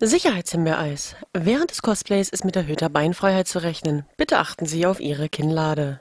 Sicherheitshimbeereis: Während des Cosplays ist mit erhöhter Beinfreiheit zu rechnen. Bitte achten Sie auf Ihre Kinnlade.